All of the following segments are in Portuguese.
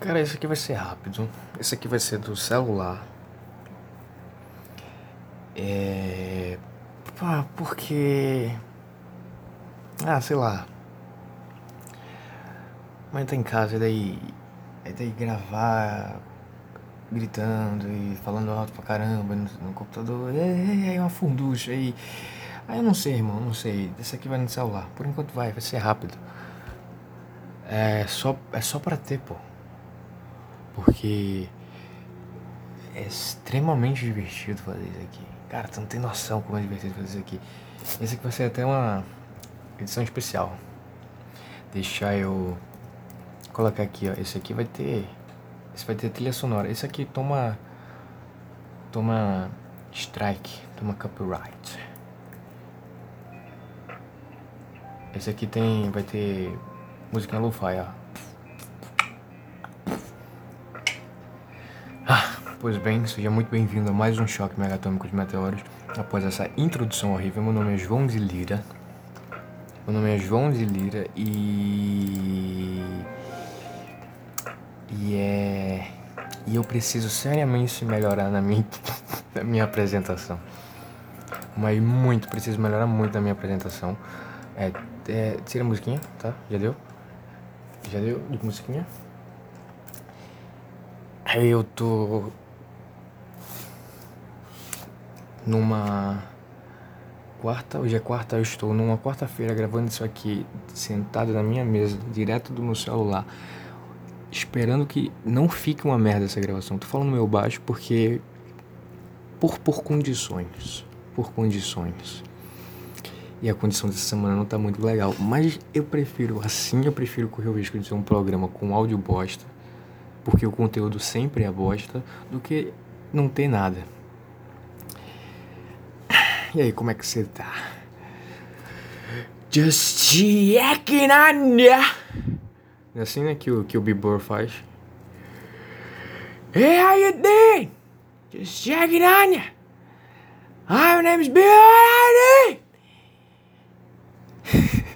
Cara, esse aqui vai ser rápido. Esse aqui vai ser do celular. É. Pá, porque. Ah, sei lá. Mãe tá em casa, e daí. E daí gravar gritando e falando alto pra caramba no, no computador. É, é uma funducha aí. Aí eu não sei, irmão, não sei. Esse aqui vai no celular. Por enquanto vai, vai ser rápido. É só, é só pra ter, pô. Porque é extremamente divertido fazer isso aqui. Cara, tu não tem noção como é divertido fazer isso aqui. Esse aqui vai ser até uma edição especial. Deixar eu colocar aqui, ó. Esse aqui vai ter. Esse vai ter trilha sonora. Esse aqui toma. Toma strike, toma copyright. Esse aqui tem. Vai ter música lo-fi, ó. Pois bem, seja muito bem-vindo a mais um choque megatômico de meteoros. Após essa introdução horrível, meu nome é João de Lira. Meu nome é João de Lira e. E é. E eu preciso seriamente melhorar na minha, na minha apresentação. Mas muito, preciso melhorar muito na minha apresentação. É, é, tira a musiquinha, tá? Já deu? Já deu de musiquinha? Eu tô numa quarta, hoje é quarta, eu estou numa quarta-feira gravando isso aqui, sentado na minha mesa, direto do meu celular, esperando que não fique uma merda essa gravação. Tô falando meu baixo porque por por condições, por condições. E a condição dessa semana não tá muito legal, mas eu prefiro assim, eu prefiro correr o risco de ser um programa com áudio bosta, porque o conteúdo sempre é bosta, do que não ter nada. E aí, como é que você tá? Just checking on ya. É assim, né, que o, que o Bieber faz. Hey, how you doing? Just checking on ya. Hi, my name's Bill.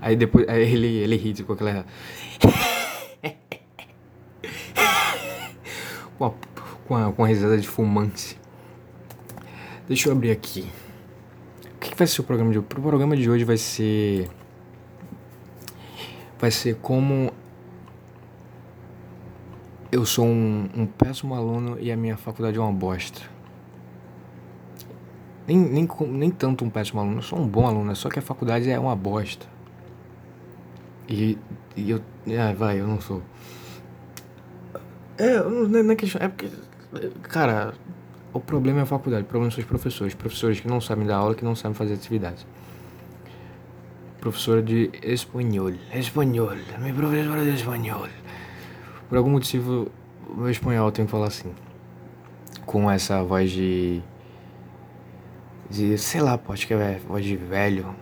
Aí depois aí ele, ele ri com aquela. com, a, com, a, com a risada de fumante. Deixa eu abrir aqui. O que vai ser o programa de hoje? O programa de hoje vai ser. Vai ser como. Eu sou um, um péssimo aluno e a minha faculdade é uma bosta. Nem, nem, nem tanto um péssimo aluno, eu sou um bom aluno, só que a faculdade é uma bosta. E, e eu. Ah, vai, eu não sou. É, não é, não é questão. É porque. Cara, o problema é a faculdade, o problema são os professores. Professores que não sabem dar aula, que não sabem fazer atividades. Professora de espanhol. Espanhol. Minha professora de espanhol. Por algum motivo, meu espanhol tem que falar assim. Com essa voz de. De. Sei lá, pô, acho que é voz de velho.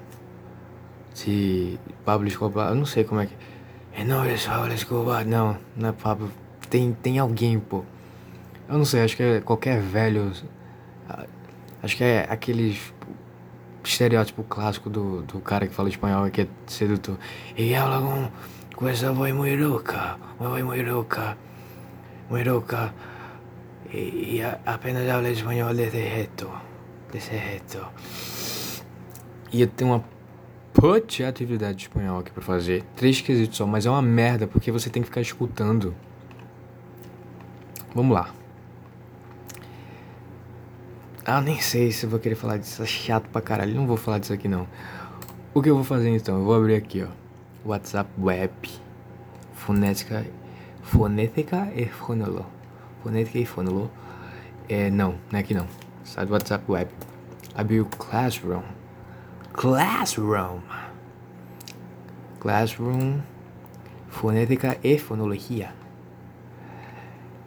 De. Pablo Escobar. Eu não sei como é que. É não. Não, não é Pablo. Tem, tem alguém, pô eu não sei, acho que é qualquer velho. Acho que é aqueles estereótipo clássico do, do cara que fala espanhol que é sedutor. E habla com, com essa voz muito louca, uma voz muito louca, muito louca. E, e apenas habla espanhol desse jeito, desse jeito. E eu tenho uma put atividade de espanhol aqui pra fazer. Três quesitos só, mas é uma merda porque você tem que ficar escutando. Vamos lá. Ah, nem sei se eu vou querer falar disso. É chato pra caralho. Não vou falar disso aqui não. O que eu vou fazer então? Eu vou abrir aqui, ó. WhatsApp Web. Fonética. Fonética e fonolo. Fonética e fonolo. É, não, não é aqui não. Sai do WhatsApp Web. Abrir o Classroom. Classroom. Classroom. Fonética e fonologia.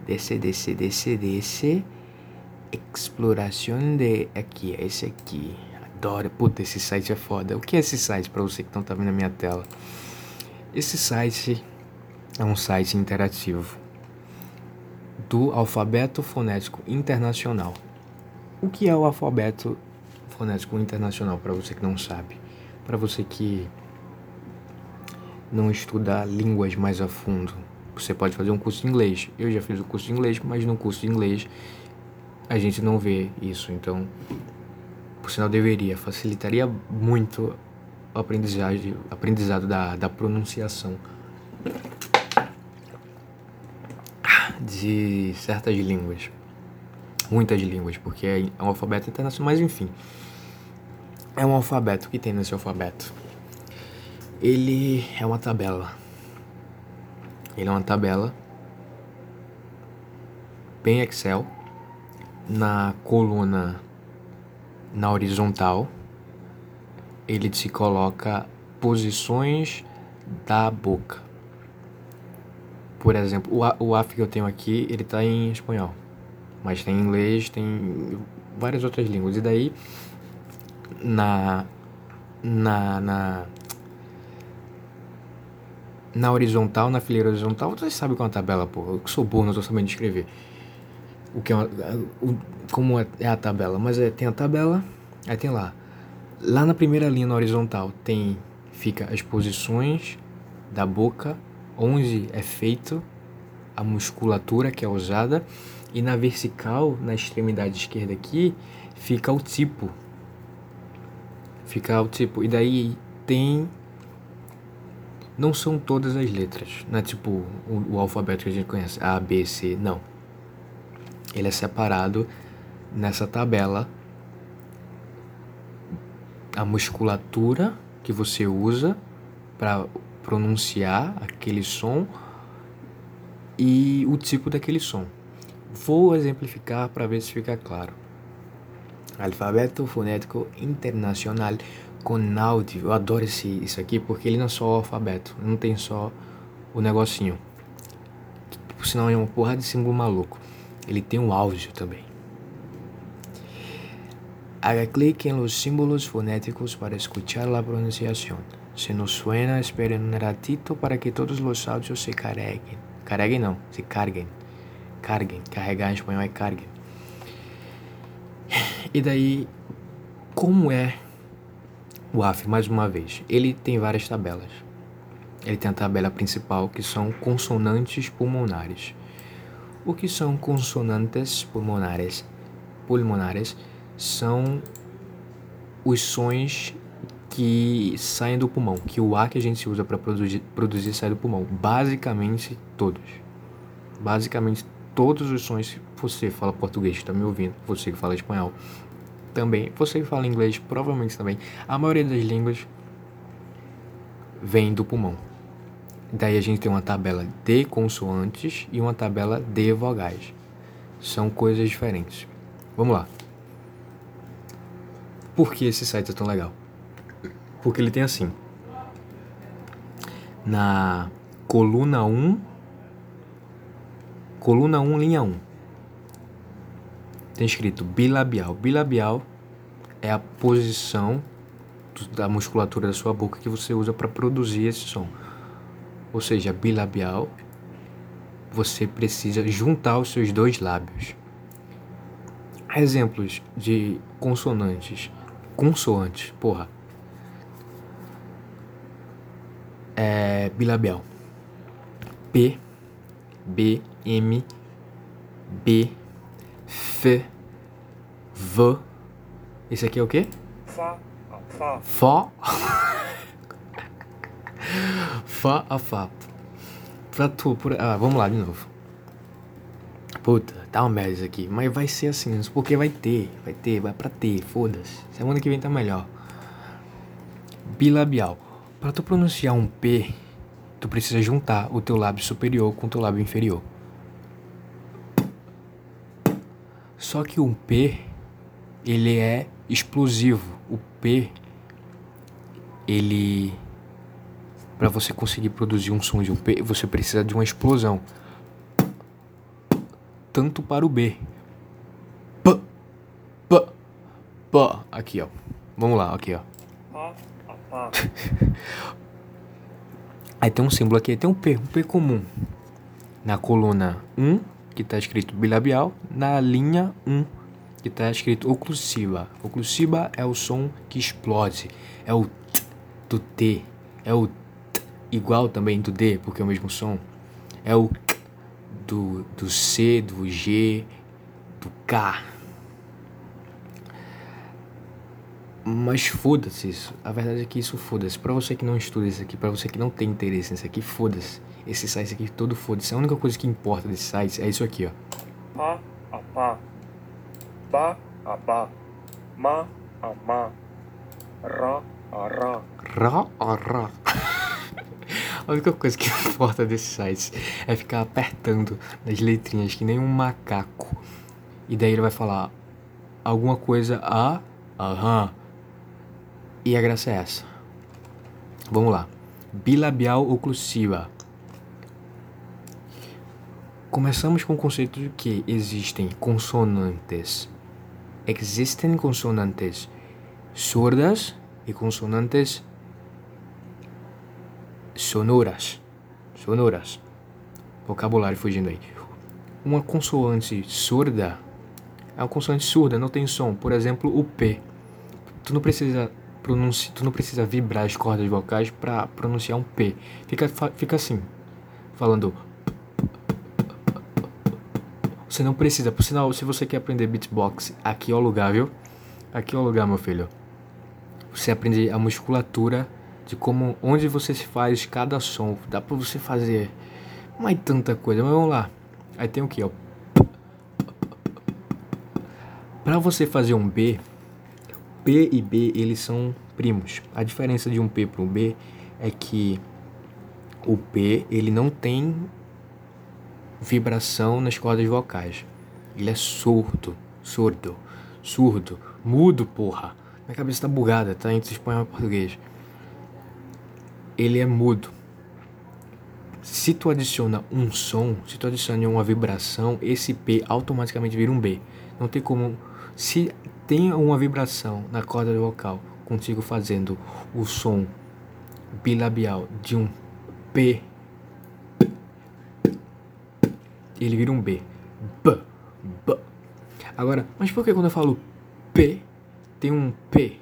Desce, desce, desce, desce exploração de. Aqui, é esse aqui. Adoro. Puta, esse site é foda. O que é esse site para você que não tá vendo a minha tela? Esse site é um site interativo do Alfabeto Fonético Internacional. O que é o Alfabeto Fonético Internacional para você que não sabe? Para você que não estuda línguas mais a fundo, Você pode fazer um curso de inglês. Eu já fiz o curso de inglês, mas no curso de inglês a gente não vê isso. Então, por sinal, deveria. Facilitaria muito o aprendizagem, aprendizado da, da pronunciação de certas línguas. Muitas línguas, porque é um alfabeto internacional, mas enfim. É um alfabeto. O que tem nesse alfabeto? Ele é uma tabela. Ele é uma tabela bem Excel na coluna na horizontal ele se coloca posições da boca. Por exemplo, o, o AF que eu tenho aqui, ele está em espanhol. Mas tem inglês, tem várias outras línguas. E daí, na, na, na, na horizontal, na fileira horizontal, vocês sabem que é uma tabela, pô. Eu sou burro, não estou sabendo escrever. O que é uma, o, como é, é a tabela. Mas é, tem a tabela, aí tem lá Lá na primeira linha na horizontal tem fica as posições da boca, onde é feito a musculatura que é usada, e na vertical, na extremidade esquerda aqui, fica o tipo. Fica o tipo. E daí tem não são todas as letras, não é tipo o, o alfabeto que a gente conhece, A, B, C, não. Ele é separado nessa tabela a musculatura que você usa para pronunciar aquele som e o tipo daquele som. Vou exemplificar para ver se fica claro. Alfabeto fonético internacional com áudio. Eu adoro esse, isso aqui porque ele não é só o alfabeto, não tem só o negocinho. Por sinal é uma porrada de símbolo maluco. Ele tem o áudio também. Haga clic en los símbolos fonéticos para escuchar la pronunciación. Si no suena, esperen un ratito para que todos los audios se carguen. Carreguen não, se carguem. Carguem. Carregar em espanhol é carguem. E daí, como é o AF, mais uma vez? Ele tem várias tabelas. Ele tem a tabela principal, que são consonantes pulmonares. O que são consonantes pulmonares? Pulmonares são os sons que saem do pulmão, que o ar que a gente usa para produzir, produzir sai do pulmão. Basicamente todos. Basicamente todos os sons, você fala português, está me ouvindo, você que fala espanhol também, você que fala inglês provavelmente também, a maioria das línguas vem do pulmão. Daí a gente tem uma tabela de consoantes e uma tabela de vogais. São coisas diferentes. Vamos lá. Por que esse site é tão legal? Porque ele tem assim. Na coluna 1, coluna 1, linha 1, tem escrito bilabial. Bilabial é a posição da musculatura da sua boca que você usa para produzir esse som. Ou seja, bilabial, você precisa juntar os seus dois lábios. Exemplos de consonantes consoante, porra. É bilabial. P, B, M, B, F, V. Esse aqui é o quê? Fá. Fá. Fó. Fá a Fá. Pra tu, por... Ah, vamos lá de novo. Puta, tá uma merda isso aqui. Mas vai ser assim, porque vai ter, vai ter, vai pra ter, foda-se. Semana que vem tá melhor. Bilabial. Para tu pronunciar um P, tu precisa juntar o teu lábio superior com o teu lábio inferior. Só que um P, ele é explosivo. O P, ele para você conseguir produzir um som de um P, você precisa de uma explosão tanto para o B. P, P, P. Aqui, ó. Vamos lá, aqui, ó. Aí tem um símbolo aqui, tem um P, um P comum. Na coluna 1, que está escrito bilabial, na linha 1, que está escrito oclusiva. Oclusiva é o som que explode, é o T do T, é o T igual também do D, porque é o mesmo som. É o K do, do C, do G, do K. Mas foda-se isso. A verdade é que isso foda-se. Pra você que não estuda isso aqui, pra você que não tem interesse nisso aqui, foda-se. Esse site aqui todo foda-se. A única coisa que importa desse site é isso aqui, ó. Pa, a pá. Ba, a ba. Ma, a ma. Ra, a ra. Rá, a rá. A única coisa que importa desses sites é ficar apertando nas letrinhas que nem um macaco. E daí ele vai falar alguma coisa a, aham. E a graça é essa. Vamos lá. Bilabial oclusiva. Começamos com o conceito de que existem consonantes. Existem consonantes surdas e consonantes sonoras. Sonoras. Vocabulário fugindo aí. Uma consoante surda é uma consoante surda, não tem som. Por exemplo, o P. Tu não precisa pronunciar, tu não precisa vibrar as cordas vocais para pronunciar um P. Fica, fica assim, falando. Você não precisa, por sinal, se você quer aprender beatbox, aqui é o lugar, viu? Aqui é o lugar, meu filho. Você aprende a musculatura de como onde você se faz cada som. Dá para você fazer mais tanta coisa, mas vamos lá. Aí tem o que, ó. Para você fazer um B, P e B eles são primos. A diferença de um P para um B é que o P ele não tem vibração nas cordas vocais. Ele é surdo, surdo, surdo, mudo, porra. Minha cabeça tá bugada, tá entre espanhol e português ele é mudo. Se tu adiciona um som, se tu adiciona uma vibração, esse P automaticamente vira um B. Não tem como. Se tem uma vibração na corda vocal contigo fazendo o som bilabial de um P, ele vira um B. B, B. Agora, mas por que quando eu falo P, tem um P?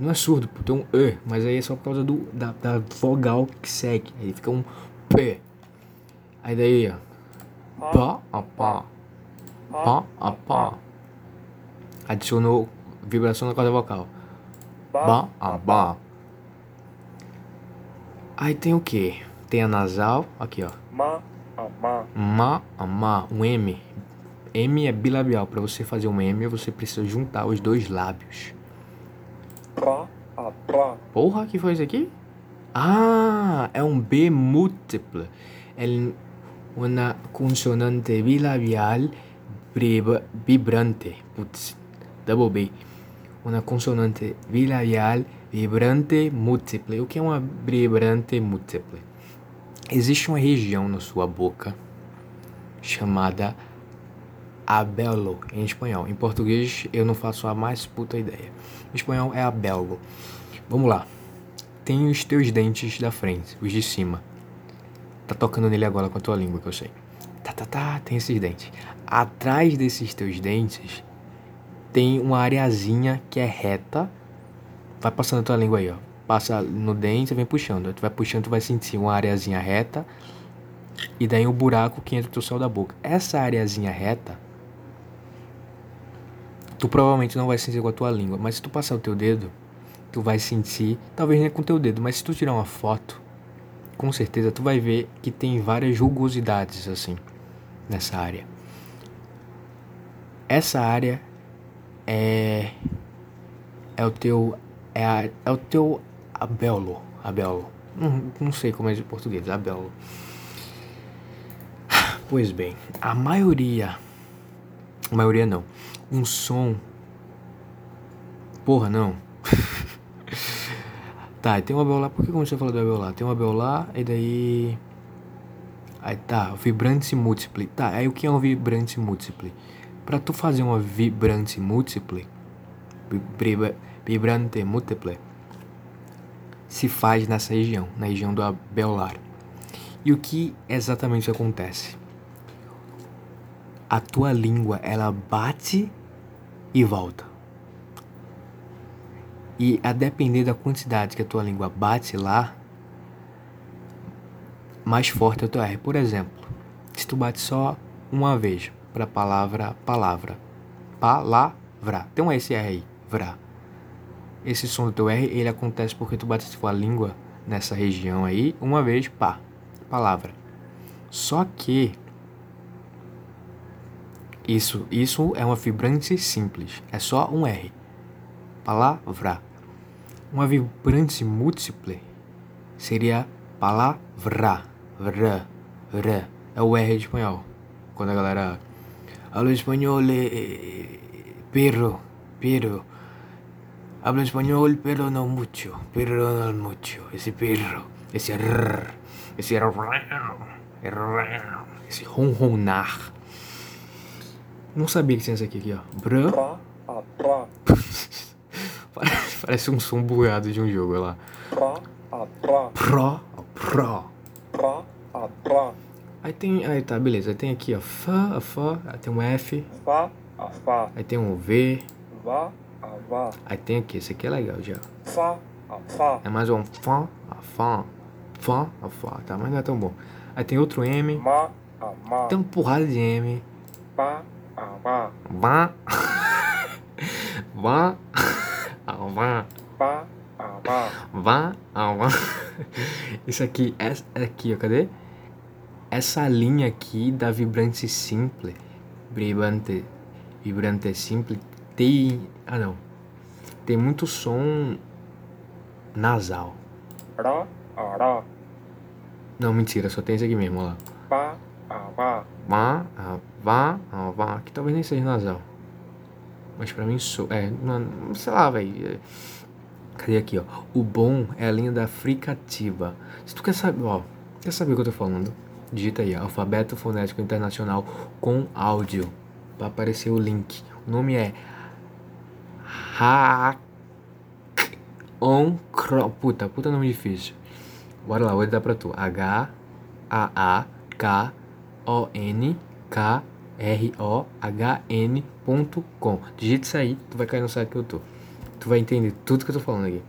Não é surdo, tem um E, mas aí é só por causa do, da, da vogal que segue. Aí fica um P. Aí daí, ó. Pá, a pá. Pá, a pá. Adicionou vibração na corda vocal. Ba, a ba. Aí tem o que? Tem a nasal, aqui ó. Ma, a ma. Ma, a ma, um M. M é bilabial. Para você fazer um M, você precisa juntar os dois lábios. Porra, que foi isso aqui? Ah, é um B múltiplo. É uma consonante bilabial vibrante. Putz, double B. Uma consonante bilabial vibrante múltipla. O que é uma vibrante múltipla? Existe uma região na sua boca chamada abelo em espanhol. Em português eu não faço a mais puta ideia. Em espanhol é abelo. Vamos lá. Tem os teus dentes da frente, os de cima. Tá tocando nele agora com a tua língua, que eu sei. Tá, tá, tá, tem esses dentes. Atrás desses teus dentes tem uma areazinha que é reta. Vai passando a tua língua aí, ó. Passa no dente, vem puxando. Tu vai puxando, tu vai sentir uma areazinha reta. E daí o um buraco que entra o teu céu da boca. Essa areazinha reta tu provavelmente não vai sentir com a tua língua, mas se tu passar o teu dedo, tu vai sentir, talvez nem com o teu dedo, mas se tu tirar uma foto, com certeza tu vai ver que tem várias rugosidades assim nessa área. Essa área é é o teu é, a, é o teu abelo, abelo. Não, não sei como é de português, abelo. Pois bem, a maioria a maioria não um som. Porra, não. tá, tem uma Abel lá. Por que comecei a falar do Abel lá? Tem uma Abel lá e daí. Aí tá, vibrante múltiple. Tá, aí o que é um vibrante múltiple? Pra tu fazer uma vibrante múltiple, vibrante múltiple, se faz nessa região, na região do alveolar. E o que exatamente acontece? A tua língua, ela bate e volta. E a depender da quantidade que a tua língua bate lá, mais forte é o teu R. Por exemplo, se tu bate só uma vez para a palavra palavra, palavra, tem um SR aí, vrá. Esse som do teu R, ele acontece porque tu bate a língua nessa região aí, uma vez, pá, palavra. Só que isso, isso é uma vibrante simples, é só um R. Palavra. Uma vibrante múltipla seria palavra, vra, vra. É o R espanhol. Quando a galera habla espanhol, eh, perro, perro. Hablo espanhol, pero no mucho, pero no mucho. Esse perro, esse rrr, esse esse ronronar. Não sabia que tinha isso aqui, aqui ó. Bra. Pra, a, pra, Parece um som bugado de um jogo, olha lá. pra, a, pra, Pro, pro. pra, a, pra, Aí tem, aí tá, beleza. Aí tem aqui, ó, fá, a fá, aí tem um F, fa, a, fa, aí tem um V, va, a, va, aí tem aqui, esse aqui é legal já. fa, a, fa, É mais um fá, a fá, fá, a fá, tá? Mas não é tão bom. Aí tem outro M, ma, a, ma, tem uma porrada de M, pa, vá, vá, vá, va, vá, a vá. Isso aqui, essa aqui, ó, cadê? Essa linha aqui da vibrante simple, vibrante, vibrante simple, tem, ah não, tem muito som nasal. Não, mentira, só tem esse aqui mesmo, ó lá. Vá, vá, vá, que talvez nem seja nasal. Mas pra mim sou, é, não, sei lá, velho. Cadê aqui, ó? O bom é a linha da fricativa. Se tu quer saber, ó, quer saber o que eu tô falando? Digita aí, alfabeto fonético internacional com áudio. Vai aparecer o link. O nome é Hack on Cro... Puta, puta nome difícil. Bora lá, vou dar pra tu. H A A K O N K R O H N ponto com. Digita isso aí, tu vai cair no site que eu tô. Tu vai entender tudo que eu tô falando aqui.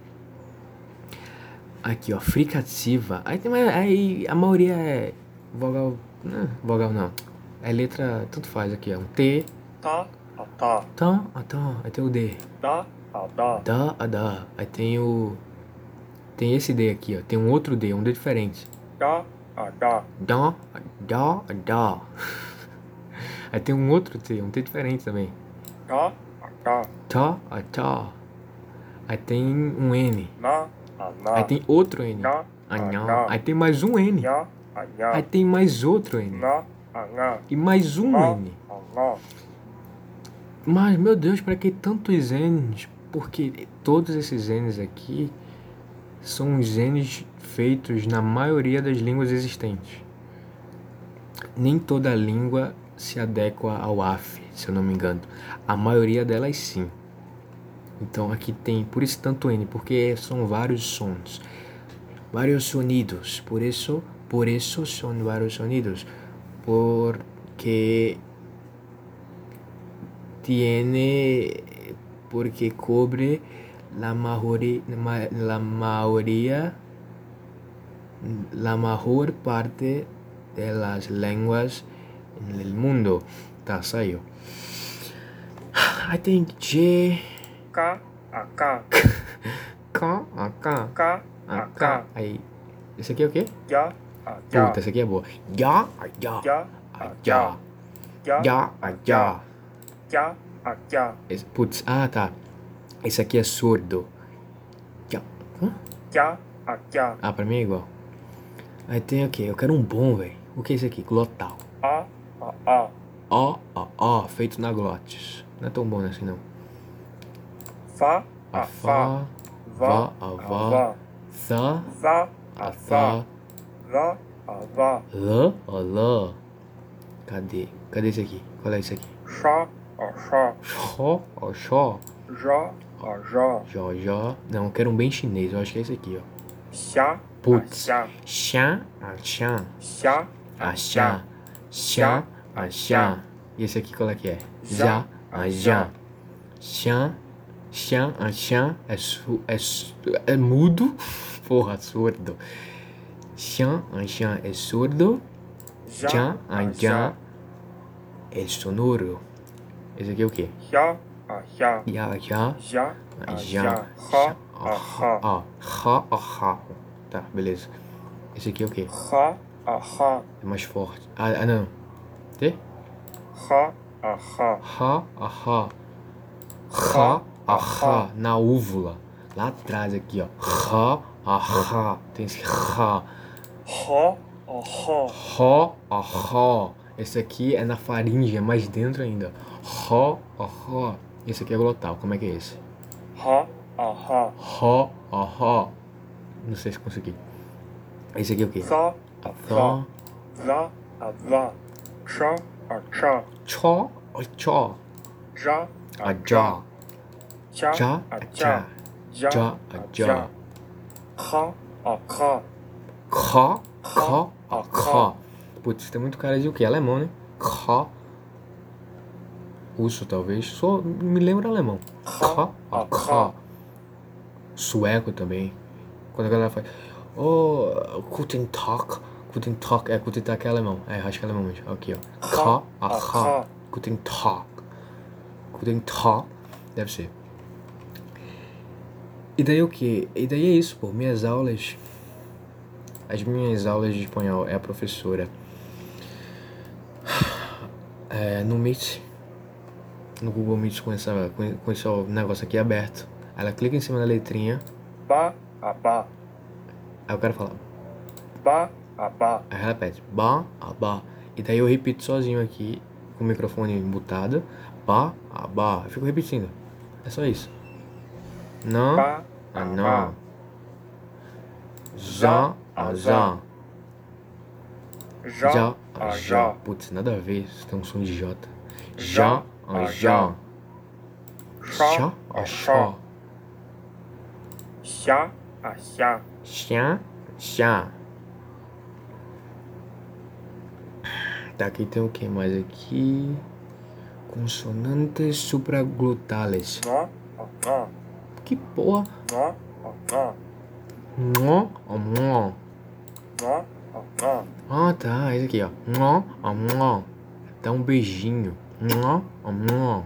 Aqui, ó, fricativa. Aí, tem aí a maioria é vogal. Não, vogal não. É letra, tanto faz aqui, ó. Um T, ta, tá, ah, tá. Aí tem o D. da, Da, a, da. Aí tem o. Tem esse D aqui, ó. Tem um outro D, um D diferente. da, a, da, Da, da, da. Aí tem um outro T, um T diferente também. ta, Tá, a, tá. Aí tem um N. na, Aí tem outro N. na, Aí tem mais um N. a, Aí tem mais outro N. E mais um N. Mas, meu Deus, pra que tantos N's? Porque todos esses N's aqui são os N's feitos na maioria das línguas existentes. Nem toda língua se adequa ao AF, se eu não me engano. A maioria delas sim. Então aqui tem, por isso tanto N, porque são vários sons, vários sonidos. Por isso, por isso são vários sonidos, porque tiene porque cobre la mayoría la mayoría la mejor parte de las lenguas en el mundo. Tá saiu I think J. Ka, a, ka, K a K. Ka, a a, K. Ka, aí esse aqui é o quê? ya, a, ya, Puta, essa aqui é boa Ya a ya. Ya, a a, ya. ya, Ya a ya. ya, a, ya, Esse- Putz, ah tá esse aqui é surdo Ya Hã? a, ya, Ah, pra mim é igual. Aí tem o quê? Eu quero um bom, velho. O que é isso aqui? Glotal. a, a, a, Ó, ó, ó, feito na glotes. Não é tão bom assim, não. fa, A Fá, Vá, a Vá, Thá, za, a za, ra, a, va, Lã, a Lã. Cadê? Cadê esse aqui? Qual é esse aqui? sha, a, ó, xó. já, a, já, Jó, jó. Não, eu quero um bem chinês. Eu acho que é esse aqui, ó. xá, Putz. xá, Xá, a xá. xá, A xá. Xá, a xá. E esse aqui qual é que é? Já, a já. Xá, xá, a xá. É, su, é, su, é mudo. Porra, surdo. Um xian é surdo. já, Já, a a já é sonoro. Esse aqui é o quê? já, a já, Ya, já, já, a já, já, ha, a ha, ah, ha, a ha. Tá, beleza. Esse aqui é o quê? ha, a ha, É mais forte. Ah, ah não. T? ha, a ha, Ha, a ha. Ha, a ha. Na úvula. Lá atrás aqui, ó. Ha, a ha. Tem esse ha. ha, a ha, Ha, a ha. Esse aqui é na faringe, é mais dentro ainda. Ha, ha. Esse aqui é glotal. Como é que é esse? ha, a ha, Ha, a ha. Não sei se consegui. Esse aqui é o quê? cha, a cha, Cho, a cho. já, A já. cha, Já, a a cha, já. já, Já, a a já, já. ha, a ha, Ka, ka, a ka. Putz, tem muito cara de o quê? Alemão, né? Ka. Russo, talvez. Só me lembra alemão. Ka, a ka. Sueco também. Quando a galera faz. Oh, Guten Tag. Guten Tag. É, Guten Tag é alemão. É, acho que é alemão mesmo. Aqui, ó. Ka, a ka. Guten Tag. Guten Tag. Deve ser. E daí o que? E daí é isso, pô. Minhas aulas. As minhas aulas de espanhol é a professora. É, no Meet. No Google Meet com, essa, com, com esse negócio aqui aberto. Ela clica em cima da letrinha. ba, a ba, Aí o cara fala. ba, a ba, Aí ela repete. Ba, a ba. E daí eu repito sozinho aqui. Com o microfone mutado. Ba, a ba. Eu fico repetindo. É só isso. Não. ba, Ah, a não. Já, a já. a já, já. Putz, nada a ver. Isso tem um som de J. Já, já. chá, Chá, a chá. xá, a xá, Chá, chá. Tá, aqui tem o que mais aqui? Consonantes supraglotales. nó, nó, Que porra? nó, nó, Nó, nó. nó, nó, Ah, tá. Esse aqui, ó. Nó, nó. Dá um beijinho. Nó, nó.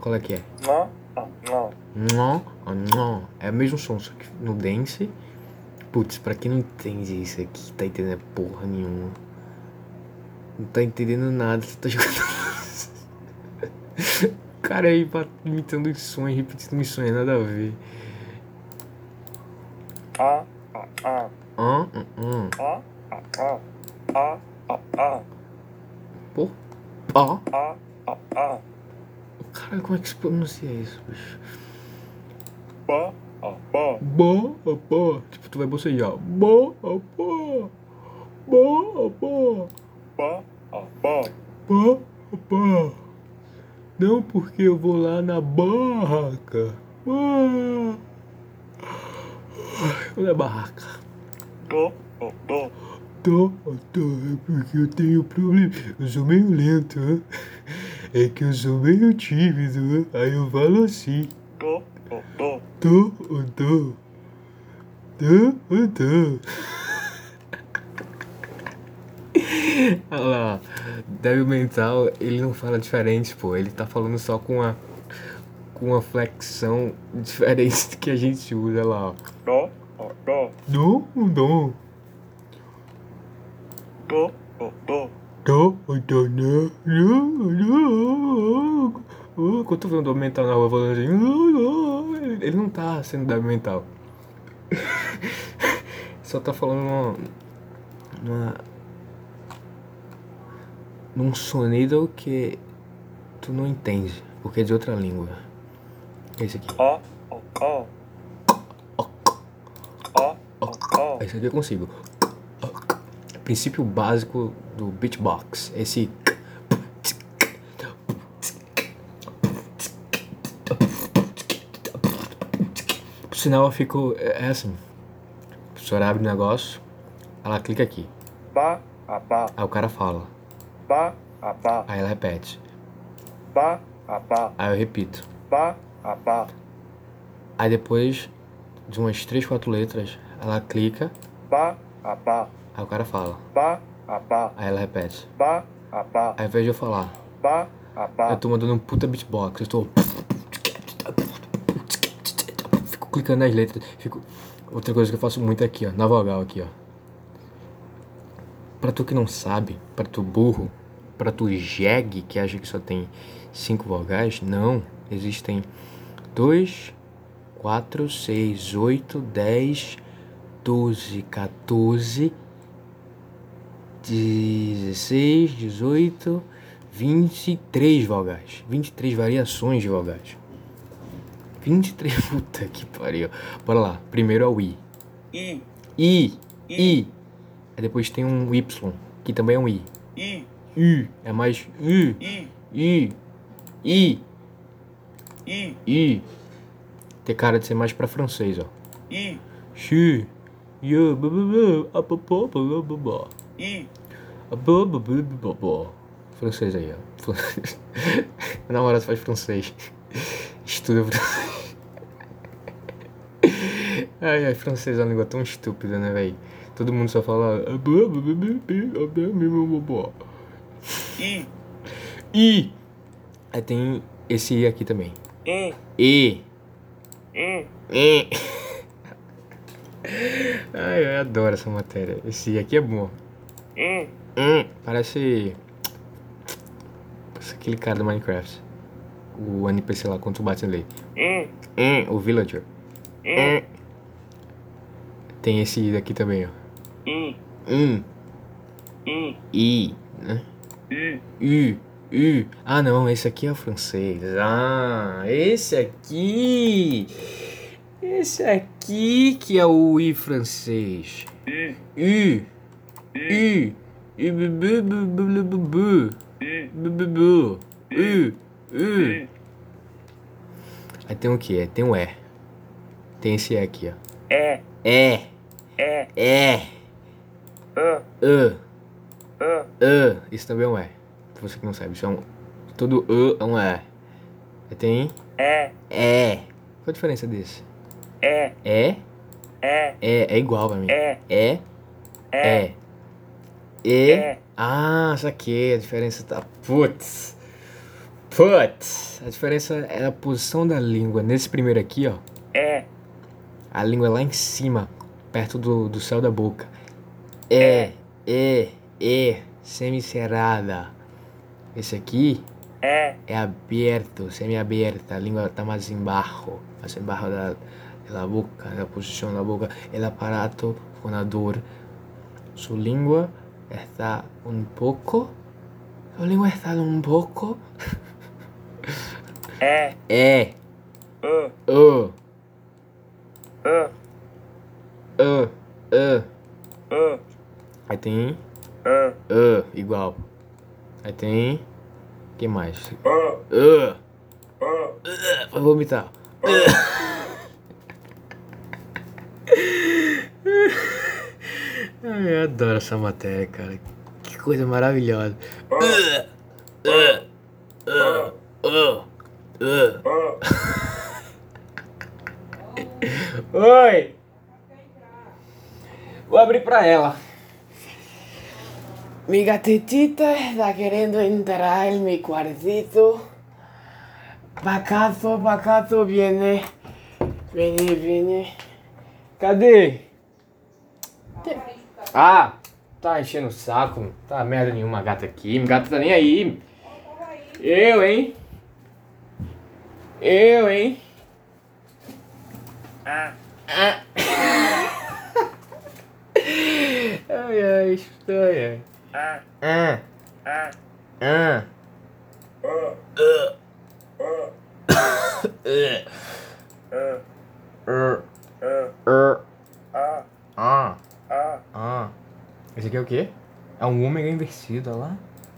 Qual é que é? nó, nó, Nó. É o mesmo som, só que no dance. Putz, pra quem não entende isso aqui, tá entendendo porra nenhuma. Não tá entendendo nada, você tá jogando. Cara aí imitando os sons, repetindo os sons, nada a ver. a, a, a, Ah, ah, ah. a, a, a, a, a, a, Pô. Ó. a, a, a, Cara, como é que se pronuncia isso, bicho? ba, a, ba, Bó, ó, bó. Tipo, tu vai bocejar. Bó, ó, bó. Bó, ó, bó. ba, a, ba, Bó, ó, bó. Não porque eu vou lá na barraca. Bó. Vou na barraca. do, do, do, Tô, tô, é porque eu tenho problema. Eu sou meio lento, né? É que eu sou meio tímido, né? Aí eu falo assim. do, do, do, Tô, ó, tô. Tô, ó, tô. Olha lá, débil mental, ele não fala diferente, pô. Ele tá falando só com a com uma flexão diferente que a gente usa lá, ó. Do, do, do, do, do, do, Tô, ó, tô, não. Oh, Quando tu vê um débil mental na rua falando assim, ele não tá sendo débil mental. Só tá falando numa num sonido que tu não entende, porque é de outra língua. Esse aqui. a, o, o, a, o, o, Esse aqui eu consigo. Princípio básico do beatbox. Esse. Por sinal, eu fico. É é assim. A professora abre o negócio, ela clica aqui. ba, a, ba, Aí o cara fala. ba, a, ba, Aí ela repete. ba, a, ba, Aí eu repito. ba, a, ba, Aí depois de umas 3, 4 letras, ela clica ba, aba, Aí o cara fala. ba, aba, Aí ela repete. ba, aba, Aí ao invés de eu falar, ba, eu aba, tô mandando um puta beatbox. Eu tô. Fico clicando nas letras. Fico. Outra coisa que eu faço muito é aqui, ó. Na vogal aqui, ó. Pra tu que não sabe, pra tu burro, pra tu jegue que acha que só tem cinco vogais, não. Existem dois, quatro, seis, oito, dez, doze, 14, 16, 18, 23 vogais. 23 variações de vogais. 23, puta que pariu. Bora lá. Primeiro é o I. i, I, I. Aí depois tem um Y, que também é um I. i, I, é mais I, i, I, I, i, I. Tem cara de ser mais pra francês, ó. i, Xi, a, bu, bu, bu, bu, e. Francês aí, ó. hora você faz francês. Estuda francês. Ai, ai, francês é uma língua tão estúpida, né, velho? Todo mundo só fala. E. E. Aí tem esse I aqui também. E. E. E. e. Ai, eu adoro essa matéria. Esse I aqui é bom. Hum, parece. Parece aquele cara do Minecraft. O NPC lá, quando tu bate nele. e, Hum, o Villager. e, Hum. Tem esse I daqui também, ó. i, Hum, i, I, né? i, U, U. Ah, não, esse aqui é o francês. Ah, esse aqui. Esse aqui que é o I francês. i, U, U, U, bu, bu, bu, bu, bu, bu. i, Bu, bu, bu. U, U. i, Aí tem o que? Tem o E. Tem esse E aqui, ó. é, é, E, ã, E, ã, E. Isso também é um E. Pra você que não sabe, isso é um. Todo E é um E. Aí tem é, E. Qual a diferença desse? é, É, é, é, é igual pra mim. é, É, é, é. E. É. Ah, saquei. A diferença tá. Putz. Putz. A diferença é a posição da língua. Nesse primeiro aqui, ó. é, A língua é lá em cima, perto do, do céu da boca. É, é, é, semicerrada. Esse aqui é, é aberto, semi-aberta. A língua tá mais embaixo, mais embaixo da, da boca, da posição da boca. El aparato fonador. Su língua está un poco. Su língua está un poco. é, É, ã, o, ã, o, o. ã, Aí tem ã, Uh, igual. Aí tem. que mais? Uh, ã, uh, vou vomitar. Ai, eu adoro essa matéria, cara. Que coisa maravilhosa. Uh, uh, uh, uh, uh. Oi! Vou abrir pra ela. Mi gatitita está querendo entrar en mi cuartito. Pacato, pacato, viene. Viene, viene. Cadê? Ah, tá enchendo o saco. Tá merda nenhuma gata aqui. Gata tá nem aí. Eu, hein? Eu, hein? ah, Ai, ai, ai, ai. ah, Ah, ah, ah. ã, Uh, ã, uh, ã, uh, ã, uh. ah, Ah, ah, ah. Esse aqui é o quê? É um ômega invertido, olha lá.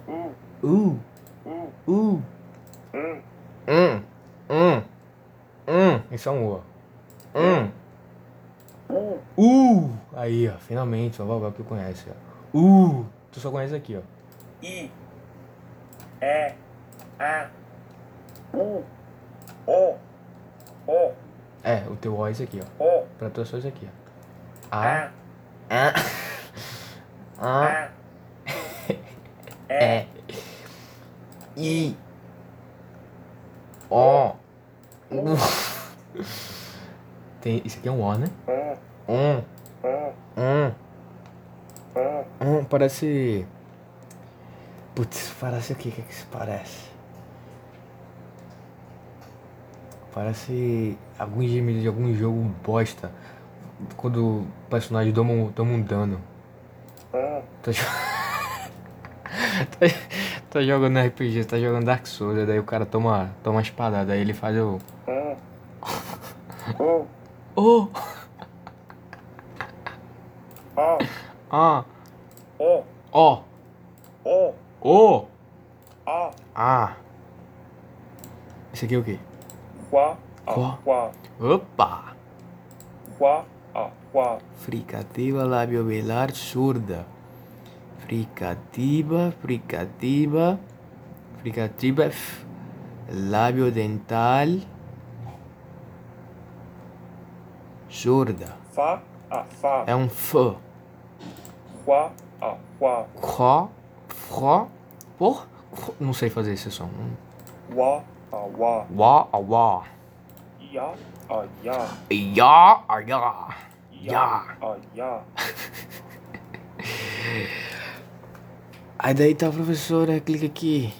u, Uh, u, uh. um, Um, um, um. Isso é um U. ó. Um. um, Uh. Aí, ó. Finalmente, uma vogal que eu conheço. Ó. Uh. Tu só conhece aqui, ó. i, é, a, u, o, o, É, o teu O é esse aqui, ó. o, Pra tu é só esse aqui, ó. a, A, Ah. Ah. É. É. I. O. U. Tem, isso aqui é um O, né? Um. Um. Um. Parece. Putz, parece o que? O que que isso parece? Parece algum gemido de algum jogo bosta. Quando o personagem toma um, toma um dano. Um. Tá, tá, tá jogando RPG, tá jogando Dark Souls, daí o cara toma, toma uma espadada, aí ele faz o. Um. Um. Oh! A. Ah! O. Ó! O. Oh! A. Ah! Esse aqui é o quê? Quá. A. Quá. Quá. Opa! Quá. A. Quá. Fricativa labiovelar surda. Fricativa, fricativa, fricativa, f- labio dental surda. Fá. A. Fá. É um f. Quá. A. Quá. Khó, fro, por, não sei fazer esse som. Wá. A. Wá. Wá, a wá. Ya. A. Ya. Ya, a ya. Ya. A. Ya. Aí daí tá a professora, clica aqui.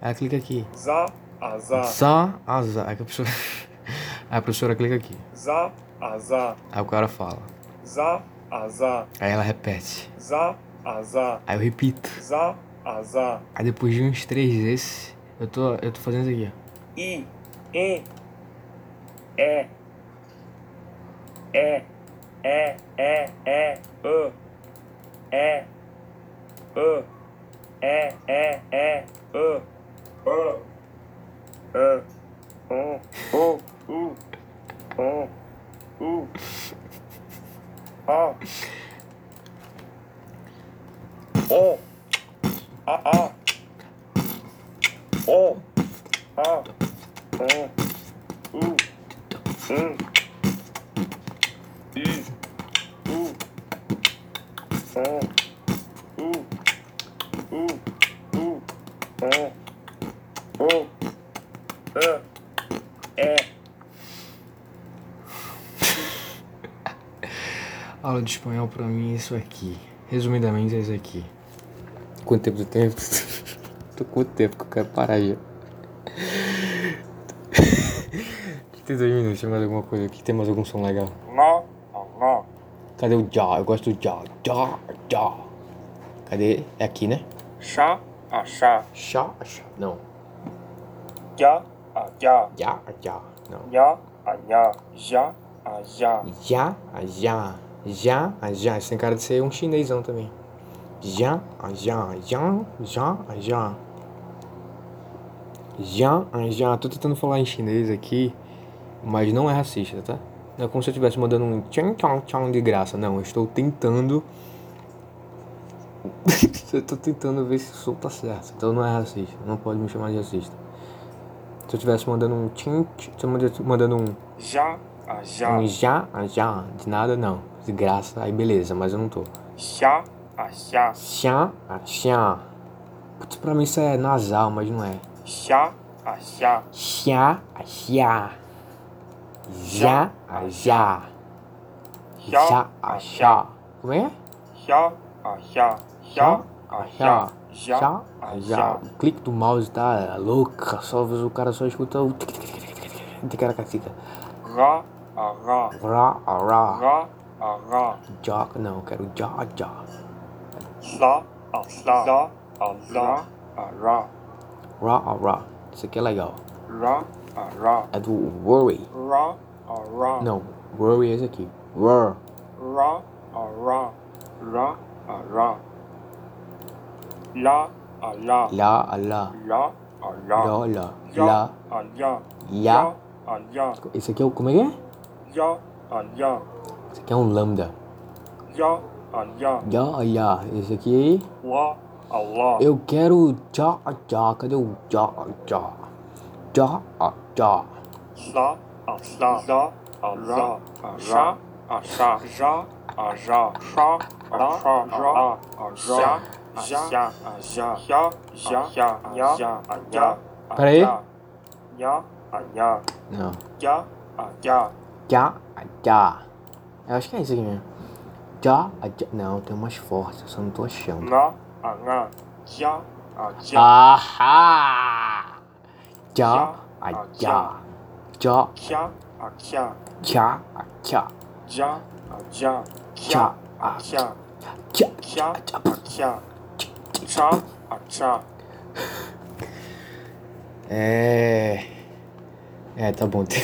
Ela clica aqui. Za. A. Za. Za, a za. Aí a professora, aí a professora clica aqui. Za. A. Za. Aí o cara fala. Za. A. Za. Aí ela repete. Za. A. Za. Aí eu repito. Za. A. Za. Aí depois de uns três desses, eu tô, eu tô fazendo isso aqui, ó. I. E. É. É. É. É. É. E. É. E. É. É. É. E. E. E. Um. U. U. Um. U. A. O. A. A. O. A. Um. U. Um. I. U. Um. U. U. U. Um. O. E. É. Aula de espanhol pra mim é isso aqui. Resumidamente é isso aqui. Quanto tempo você tem? Tô com quanto tempo que eu quero parar já? Dois minutos, tem mais alguma coisa aqui? Tem mais algum som legal? Nó. Nó. Cadê o já? Eu gosto do já. Já, já. Cadê? É aqui, né? Chá. A chá. Chá, chá. Não. Já. A já. Já, já. Não. Ya. A ya. Já. A já. Já, já. Já, já. Isso tem cara de ser um chinesão também. Já, já, já, já, já. Já, já. Tô tentando falar em chinês aqui, mas não é racista, tá? Não é como se eu estivesse mandando um tchang tchang tchang de graça. Não, eu estou tentando. eu tô tentando ver se o som tá certo. Então não é racista. Não pode me chamar de racista. Se eu estivesse mandando um tchim, se eu mandando um Já. A já. um já, ah, já, de nada não. De graça, aí beleza, mas eu não tô. Chá. A chá. Xá, ah, xá. Putz, pra mim isso é nasal, mas não é. Chá. Xá, ah, xá. Já, ah, já. Já, ah, já. Como é? Já, Já. ah, A já. já. O clique do mouse tá louca, só o cara só escuta o tic tic tic tic tic de caracatica. Rá. A rá. Rá, ah, rá. Rá. A rá. Já, não, quero já, já. Lá. A lá. Lá. A lá. A rá. Rá, ah, rá. Isso aqui é legal. Rá. A rá. É do worry. Rá. A rá. Não, worry é esse aqui. Roar. Rá. A rá. Rá. A rá. Lá. A lá. Lá, a lá. Lá. A lá. Lá, lá. Ya. Lá. A ya. Ya. A ya. Esse aqui é o. Como é que é? Ya. A ya. Esse aqui é um lambda. Ya. A ya. Já, já. Esse aqui. Lá. A lá. Eu quero já, já. Cadê o já, já? Já, já. Lá. A lá. Lá. A lá. A chá. A chá. Já. a já, chá, a chá, já, a já, já, já, a já, já, já, já, já, já, a já, a Peraí. já, já, a já, Não. já, a já, Já, já. Eu acho que é isso aqui mesmo. Já, já. Não, tem umas fortes, eu só não tô achando. na, a ngá, já, a já, Ahá! Já, a já. Já, já, a já, já, a já. já, a já, Já, a já, Já, já, a já, chá, a chá. É. É, tá bom.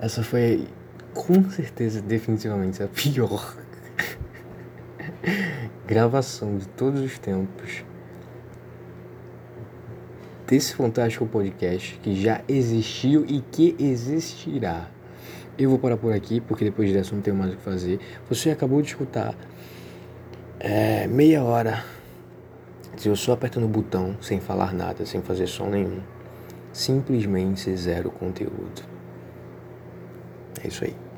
Essa foi com certeza, definitivamente, a pior gravação de todos os tempos desse fantástico podcast que já existiu e que existirá. Eu vou parar por aqui, porque depois dessa não tenho mais o que fazer. Você acabou de escutar é, meia hora de eu só apertando o botão, sem falar nada, sem fazer som nenhum. Simplesmente zero conteúdo. É isso aí.